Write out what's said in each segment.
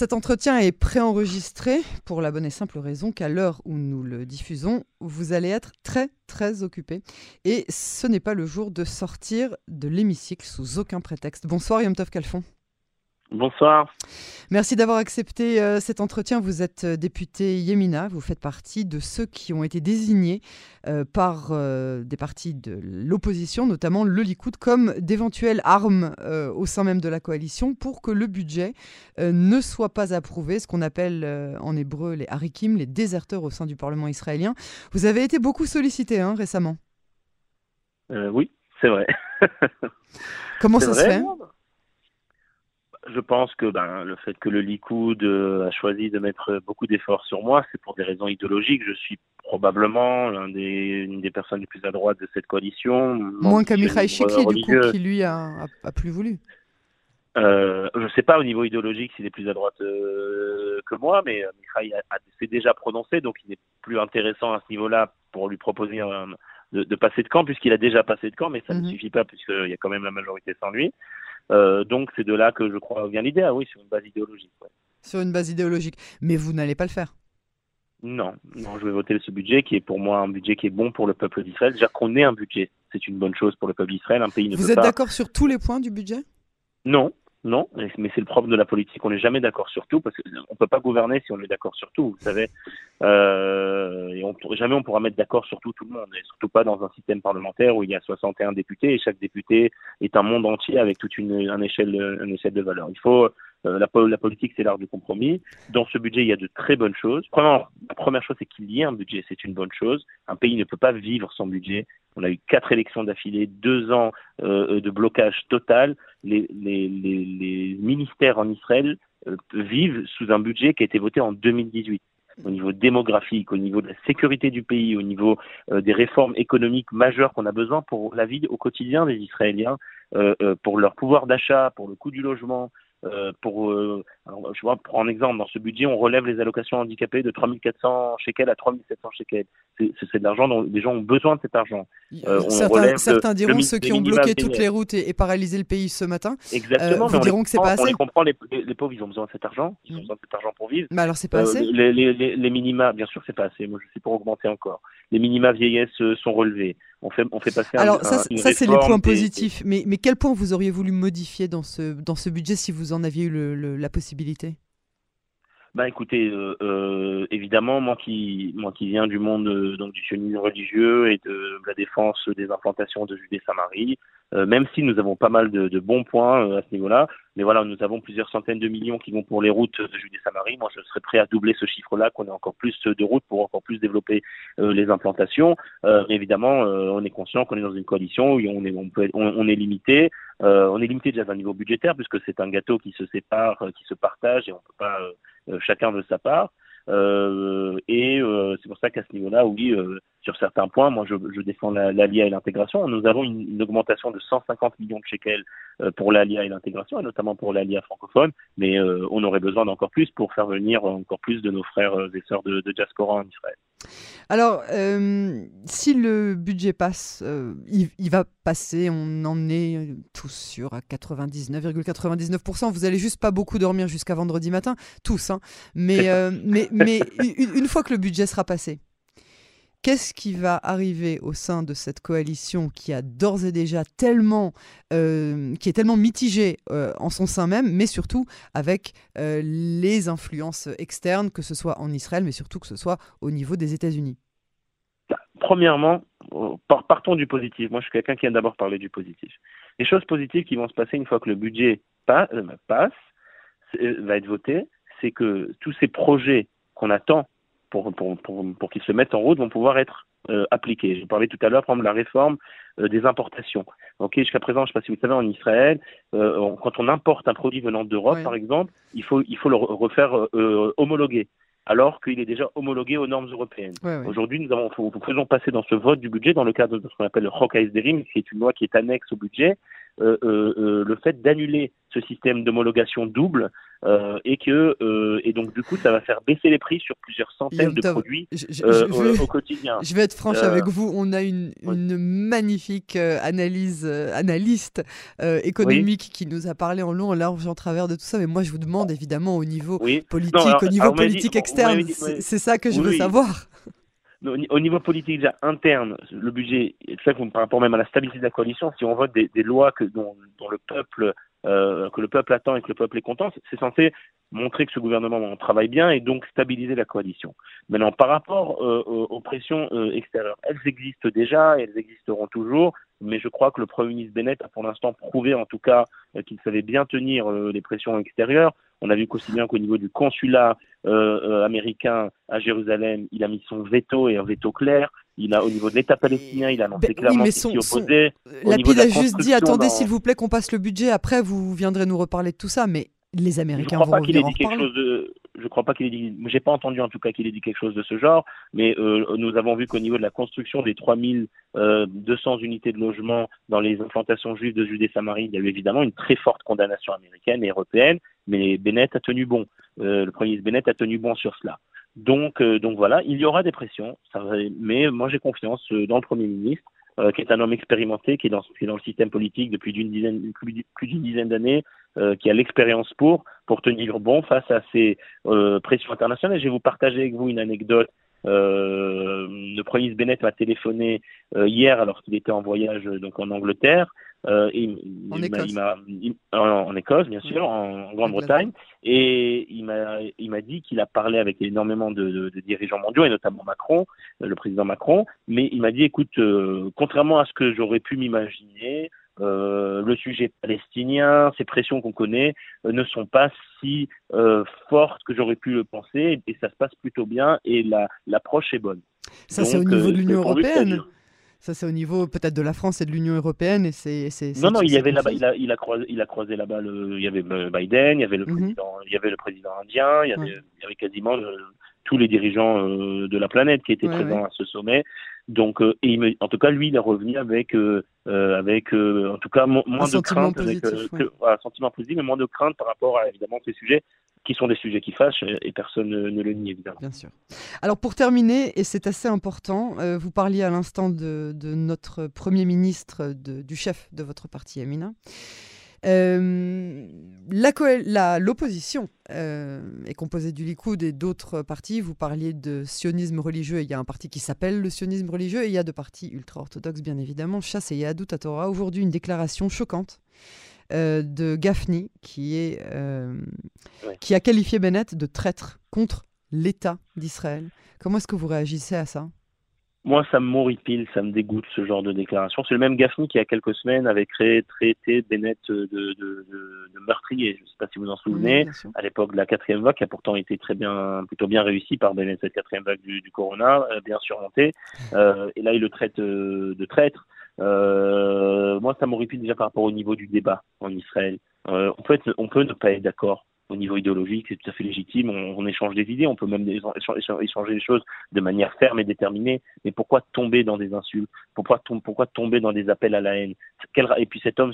Cet entretien est préenregistré pour la bonne et simple raison qu'à l'heure où nous le diffusons, vous allez être très très occupé. Et ce n'est pas le jour de sortir de l'hémicycle sous aucun prétexte. Bonsoir Yom Tov. Bonsoir. Merci d'avoir accepté euh, cet entretien. Vous êtes euh, député Yémina, vous faites partie de ceux qui ont été désignés euh, par des partis de l'opposition, notamment le Likoud, comme d'éventuelles armes au sein même de la coalition pour que le budget ne soit pas approuvé, ce qu'on appelle en hébreu les harikim, les déserteurs au sein du Parlement israélien. Vous avez été beaucoup sollicité hein, récemment. oui, c'est vrai. Comment ça se fait? Je pense que ben, le fait que le Likoud euh, a choisi de mettre beaucoup d'efforts sur moi, c'est pour des raisons idéologiques. Je suis probablement l'un des, une des personnes les plus à droite de cette coalition. Moins qu'Amichai Chikli, du coup, qui lui a, a, plus voulu. Euh, je ne sais pas au niveau idéologique s'il est plus à droite euh, que moi, mais Mikhail s'est déjà prononcé, donc il n'est plus intéressant à ce niveau-là pour lui proposer de, passer de camp, puisqu'il a déjà passé de camp, mais ça ne mhm. suffit pas, puisqu'il y a quand même la majorité sans lui. Euh, donc c'est de là que je crois vient l'idée, ah oui, sur une base idéologique. Sur une base idéologique. Mais vous n'allez pas le faire non, non, je vais voter ce budget qui est pour moi un budget qui est bon pour le peuple d'Israël. Déjà qu'on ait un budget, c'est une bonne chose pour le peuple d'Israël. Un pays ne Vous êtes d'accord sur tous les points du budget? Non, non, mais c'est le propre de la politique. On n'est jamais d'accord sur tout parce qu'on peut pas gouverner si on est d'accord sur tout, vous savez. Euh, et on, jamais on pourra mettre d'accord sur tout tout le monde, et surtout pas dans un système parlementaire où il y a 61 députés et chaque député est un monde entier avec toute une, une échelle, une échelle de valeur. Il faut euh, la, la, politique, c'est l'art du compromis. Dans ce budget, il y a de très bonnes choses. Premièrement, la première chose, c'est qu'il y ait un budget, c'est une bonne chose. Un pays ne peut pas vivre sans budget. On a eu quatre élections d'affilée, deux ans euh, de blocage total. Les, les, les, les ministères en Israël euh, vivent sous un budget qui a été voté en 2018 au niveau démographique, au niveau de la sécurité du pays, au niveau euh, des réformes économiques majeures qu'on a besoin pour la vie au quotidien des Israéliens, euh, pour leur pouvoir d'achat, pour le coût du logement, pour, euh, je vois, pour un exemple, dans ce budget, on relève les allocations handicapées de 3400 shekels à 3700 shekels. C'est de l'argent dont les gens ont besoin de cet argent. Euh, certains, certains diront, ceux qui ont bloqué toutes les routes et, paralysé le pays ce matin, Exactement, vous diront que c'est pas assez. On les comprend, les, les, pauvres, ils ont besoin de cet argent, ils ont mm. besoin de cet argent pour vivre. Mais alors, c'est pas assez les, les, minima, bien sûr, c'est pas assez. Moi, je suis pour augmenter encore. Les minima vieillesse sont relevés on fait, on fait passer Alors, ça, ça c'est les points positifs. Mais, mais quel point vous auriez voulu modifier dans ce, dans ce budget si vous en aviez eu le, la possibilité bah écoutez, euh, euh, évidemment, moi qui moi qui viens du monde euh, du sionisme religieux et de la défense des implantations de Judée-Samarie, même si nous avons pas mal de, de bons points euh, à ce niveau-là. Mais voilà, nous avons plusieurs centaines de millions qui vont pour les routes de Judée-Samarie. Moi, je serais prêt à doubler ce chiffre-là, qu'on ait encore plus de routes pour encore plus développer euh, les implantations. évidemment, on est conscient qu'on est dans une coalition où on est, on peut on, est limité. on est limité déjà à un niveau budgétaire puisque c'est un gâteau qui se sépare, qui se partage et on peut pas chacun veut sa part. Euh, et euh, c'est pour ça qu'à ce niveau-là, oui, euh, sur certains points, moi je, je défends l'ALIA et l'intégration. Nous avons une, une, augmentation de 150 millions de shekels pour l'ALIA et l'intégration, et notamment pour l'ALIA francophone, mais on aurait besoin d'encore plus pour faire venir encore plus de nos frères et sœurs de, de diaspora en Israël. Alors, euh, si le budget passe, euh, il, va passer, on en est tous sûrs à 99,99%. Vous allez juste pas beaucoup dormir jusqu'à vendredi matin, tous. Hein. Mais, euh, mais, mais une fois que le budget sera passé, Qu'est-ce qui va arriver au sein de cette coalition qui a d'ores et déjà tellement, euh, qui est tellement mitigée euh, en son sein même, mais surtout avec euh, les influences externes, que ce soit en Israël, mais surtout que ce soit au niveau des États-Unis? Bah, Premièrement, partons du positif. Moi, je suis quelqu'un qui a d'abord parlé du positif. Les choses positives qui vont se passer une fois que le budget passe va être voté, c'est que tous ces projets qu'on attend pour, pour, pour, pour qu'ils se mettent en route vont pouvoir être euh, appliqués. Je parlais tout à l'heure, par exemple, de la réforme euh, des importations. Ok, jusqu'à présent, je ne sais pas si vous savez, en Israël, euh, quand on importe un produit venant d'Europe, par exemple, il faut, il faut le refaire euh, homologuer alors qu'il est déjà homologué aux normes européennes. Aujourd'hui, nous avons, nous faisons passer dans ce vote du budget, dans le cadre de ce qu'on appelle le Chok qui est une loi qui est annexe au budget, le fait d'annuler ce système d'homologation double euh, et que euh, et donc du coup ça va faire baisser les prix sur plusieurs centaines de produits euh, au, quotidien. Je vais être franche avec vous, on a une, une magnifique analyse analyste économique qui nous a parlé en long, en large, en travers de tout ça. Mais moi je vous demande évidemment au niveau politique, au niveau politique externe, c'est ça que je veux savoir au niveau politique déjà interne, le budget, ça par rapport même à la stabilité de la coalition, si on vote des, lois que, dont, dont, le peuple euh, que le peuple attend et que le peuple est content, c'est censé montrer que ce gouvernement travaille bien et donc stabiliser la coalition. Maintenant, par rapport euh, aux pressions euh, extérieures, elles existent déjà et elles existeront toujours, mais je crois que le Premier ministre Bennett a pour l'instant prouvé en tout cas qu'il savait bien tenir les pressions extérieures. On a vu qu'aussi bien qu'au niveau du consulat américain à Jérusalem, il a mis son veto et un veto clair. Il a, au niveau de l'État palestinien, il a annoncé ben clairement qu'il s'y opposait. Lapide a juste dit attendez, s'il vous plaît, qu'on passe le budget. Après, vous viendrez nous reparler de tout ça. Mais les Américains je crois pas qu'il ait dit quelque chose de je crois pas qu'il ait dit j'ai pas entendu en tout cas qu'il ait dit quelque chose de ce genre mais euh, nous avons vu qu'au niveau de la construction des 3200 euh, unités de logement dans les implantations juives de Judée-Samarie il y a eu évidemment une très forte condamnation américaine et européenne mais Bennett a tenu bon euh, le premier ministre Bennett a tenu bon sur cela. Donc, donc voilà, il y aura des pressions, mais moi j'ai confiance dans le Premier ministre, qui est un homme expérimenté, qui est dans, le système politique depuis plus, d'une dizaine d'années, qui a l'expérience pour, pour tenir bon face à ces pressions internationales. Je vais vous partager avec vous une anecdote euh, le premier ministre Bennett m'a téléphoné euh, hier alors qu'il était en voyage donc en Angleterre. Euh, et en, Écosse. en, Écosse, bien sûr, en, Grande-Bretagne, et il m'a il dit qu'il a parlé avec énormément de, de, dirigeants mondiaux et notamment Macron, le président Macron, mais il m'a dit écoute, contrairement à ce que j'aurais pu m'imaginer, euh, le sujet palestinien, ces pressions qu'on connaît euh, ne sont pas si euh, fortes que j'aurais pu le penser et ça se passe plutôt bien et l'approche est bonne. Ça c'est au niveau de l'Union européenne. Ça, c'est au niveau peut-être de la France et de l'Union européenne. Et c'est, non, non, il y avait là-bas, il a, il a croisé, il a croisé là-bas. Le, il y avait Biden, il y avait le mhm. président, il y avait le président indien, il y avait, il y avait quasiment tous les dirigeants de la planète qui étaient présents à ce sommet. Donc, euh, et en tout cas, lui, il est revenu avec, euh, euh, avec en tout cas, moins de crainte, avec, un sentiment positif, mais moins de crainte par rapport à évidemment ces sujets qui sont des sujets qui fâchent et personne ne, le nie évidemment. Bien sûr. Alors pour terminer, et c'est assez important, vous parliez à l'instant de, de, notre Premier ministre, de, du chef de votre parti, Amina. Euh, L'opposition euh, est composée du Likoud et d'autres partis. Vous parliez de sionisme religieux. il y a un parti qui s'appelle le sionisme religieux. Et il y a deux partis ultra-orthodoxes, bien évidemment, Chasse et Yadut Torah. Aujourd'hui, une déclaration choquante euh, de Gafni qui, est, euh, qui a qualifié Bennett de traître contre l'État d'Israël. Comment est-ce que vous réagissez à ça? Moi, ça me m'horripile, ça me dégoûte ce genre de déclaration. C'est le même Gaffney qui, il y a quelques semaines, avait créé, traité Bennett de, de, de, de meurtrier. Je ne sais pas si vous en souvenez, à l'époque de la quatrième vague, qui a pourtant été très bien, plutôt bien réussi par Bennett, cette quatrième vague du, du Corona, euh, bien surmontée. Euh, et là, il le traite euh, de traître. Euh, moi, ça m'horripile déjà par rapport au niveau du débat en Israël. Euh, on, peut être, on peut ne pas être d'accord au niveau idéologique, c'est tout à fait légitime. On, échange des idées, on peut même échanger des choses de manière ferme et déterminée. Mais pourquoi tomber dans des insultes? Pourquoi, pourquoi tomber dans des appels à la haine? Et puis cet homme,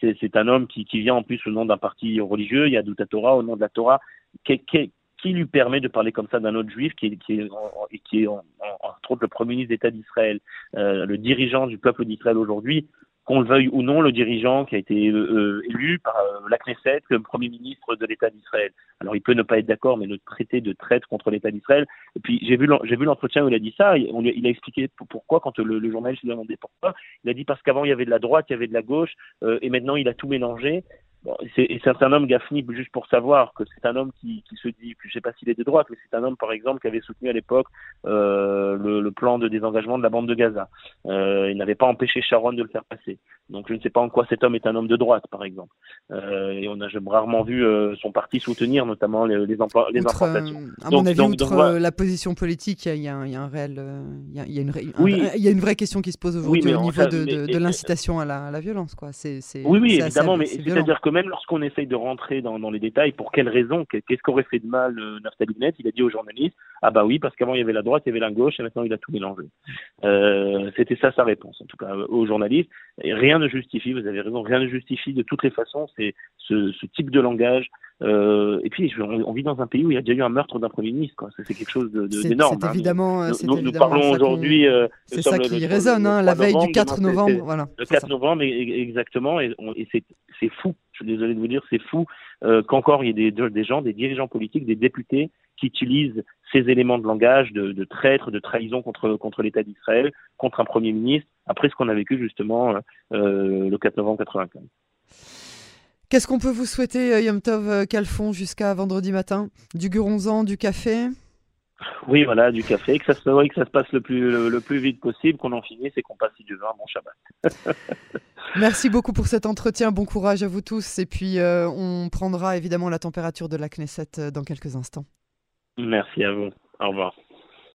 c'est un, homme qui, vient en plus au nom d'un parti religieux. Il y a Douta Torah au nom de la Torah. Qui, qui, lui permet de parler comme ça d'un autre juif qui est, qui est, qui est en, entre autres le premier ministre d'État d'Israël, euh, le dirigeant du peuple d'Israël aujourd'hui? Qu'on le veuille ou non, le dirigeant qui a été euh, euh, élu par euh, la Knesset comme Premier ministre de l'État d'Israël. Alors il peut ne pas être d'accord, mais le traité de traite contre l'État d'Israël. Et puis j'ai vu l'entretien où il a dit ça. Il a expliqué pourquoi quand le, le journaliste lui a demandé pourquoi. Il a dit parce qu'avant il y avait de la droite, il y avait de la gauche, et maintenant il a tout mélangé. Bon, c'est un homme, Gaffney, juste pour savoir que c'est un homme qui, qui se dit, je sais pas s'il est de droite, mais c'est un homme, par exemple, qui avait soutenu à l'époque euh, le, le, plan de désengagement de la bande de Gaza. Euh, il n'avait pas empêché Sharon de le faire passer. Donc je ne sais pas en quoi cet homme est un homme de droite, par exemple. Euh, et on a rarement vu son parti soutenir, notamment les, les, emplois, les. Euh, à mon avis, outre euh, la position politique, il y, y, a un réel, il y a, une, oui. il y a une vraie question qui se pose aujourd'hui au niveau de, de, de l'incitation à la, à la, violence, quoi. C'est, oui, oui, évidemment, mais c'est-à-dire que même lorsqu'on essaye de rentrer dans, dans, les détails, pour quelles raisons, qu'est-ce qu'aurait fait de mal euh, Naftali Bennett? Il a dit aux journalistes Ah bah oui, parce qu'avant il y avait la droite, il y avait la gauche, et maintenant il a tout mélangé. Euh, C'était ça sa réponse, en tout cas aux journalistes. Et rien ne justifie, vous avez raison, rien ne justifie de toutes les façons c'est ce, ce, type de langage. Euh, et puis, on, vit dans un pays où il y a déjà eu un meurtre d'un premier ministre. C'est quelque chose d'énorme. C'est hein. évidemment. Nous, nous, parlons aujourd'hui. Euh, c'est ça qui résonne, hein, la veille du 4 novembre. Voilà, le 4 novembre, exactement. Et, et c'est fou je suis désolé de vous dire, c'est fou euh, qu'encore il y ait des, gens, des dirigeants politiques, des députés qui utilisent ces éléments de langage de, traître, de trahison contre, contre l'État d'Israël, contre un Premier ministre, après ce qu'on a vécu justement euh, euh le 4 novembre 1995. Qu'est-ce qu'on peut vous souhaiter, Yom Tov Calfon, jusqu'à vendredi matin? Du guronzan, du café? Oui, voilà, du café, que ça se, oui, que ça se passe le plus, le, plus vite possible, qu'on en finisse et qu'on passe, veut, un bon Shabbat. Merci beaucoup pour cet entretien. Bon courage à vous tous. Et puis, euh, on prendra évidemment la température de la Knesset euh, dans quelques instants. Merci à vous. Au revoir.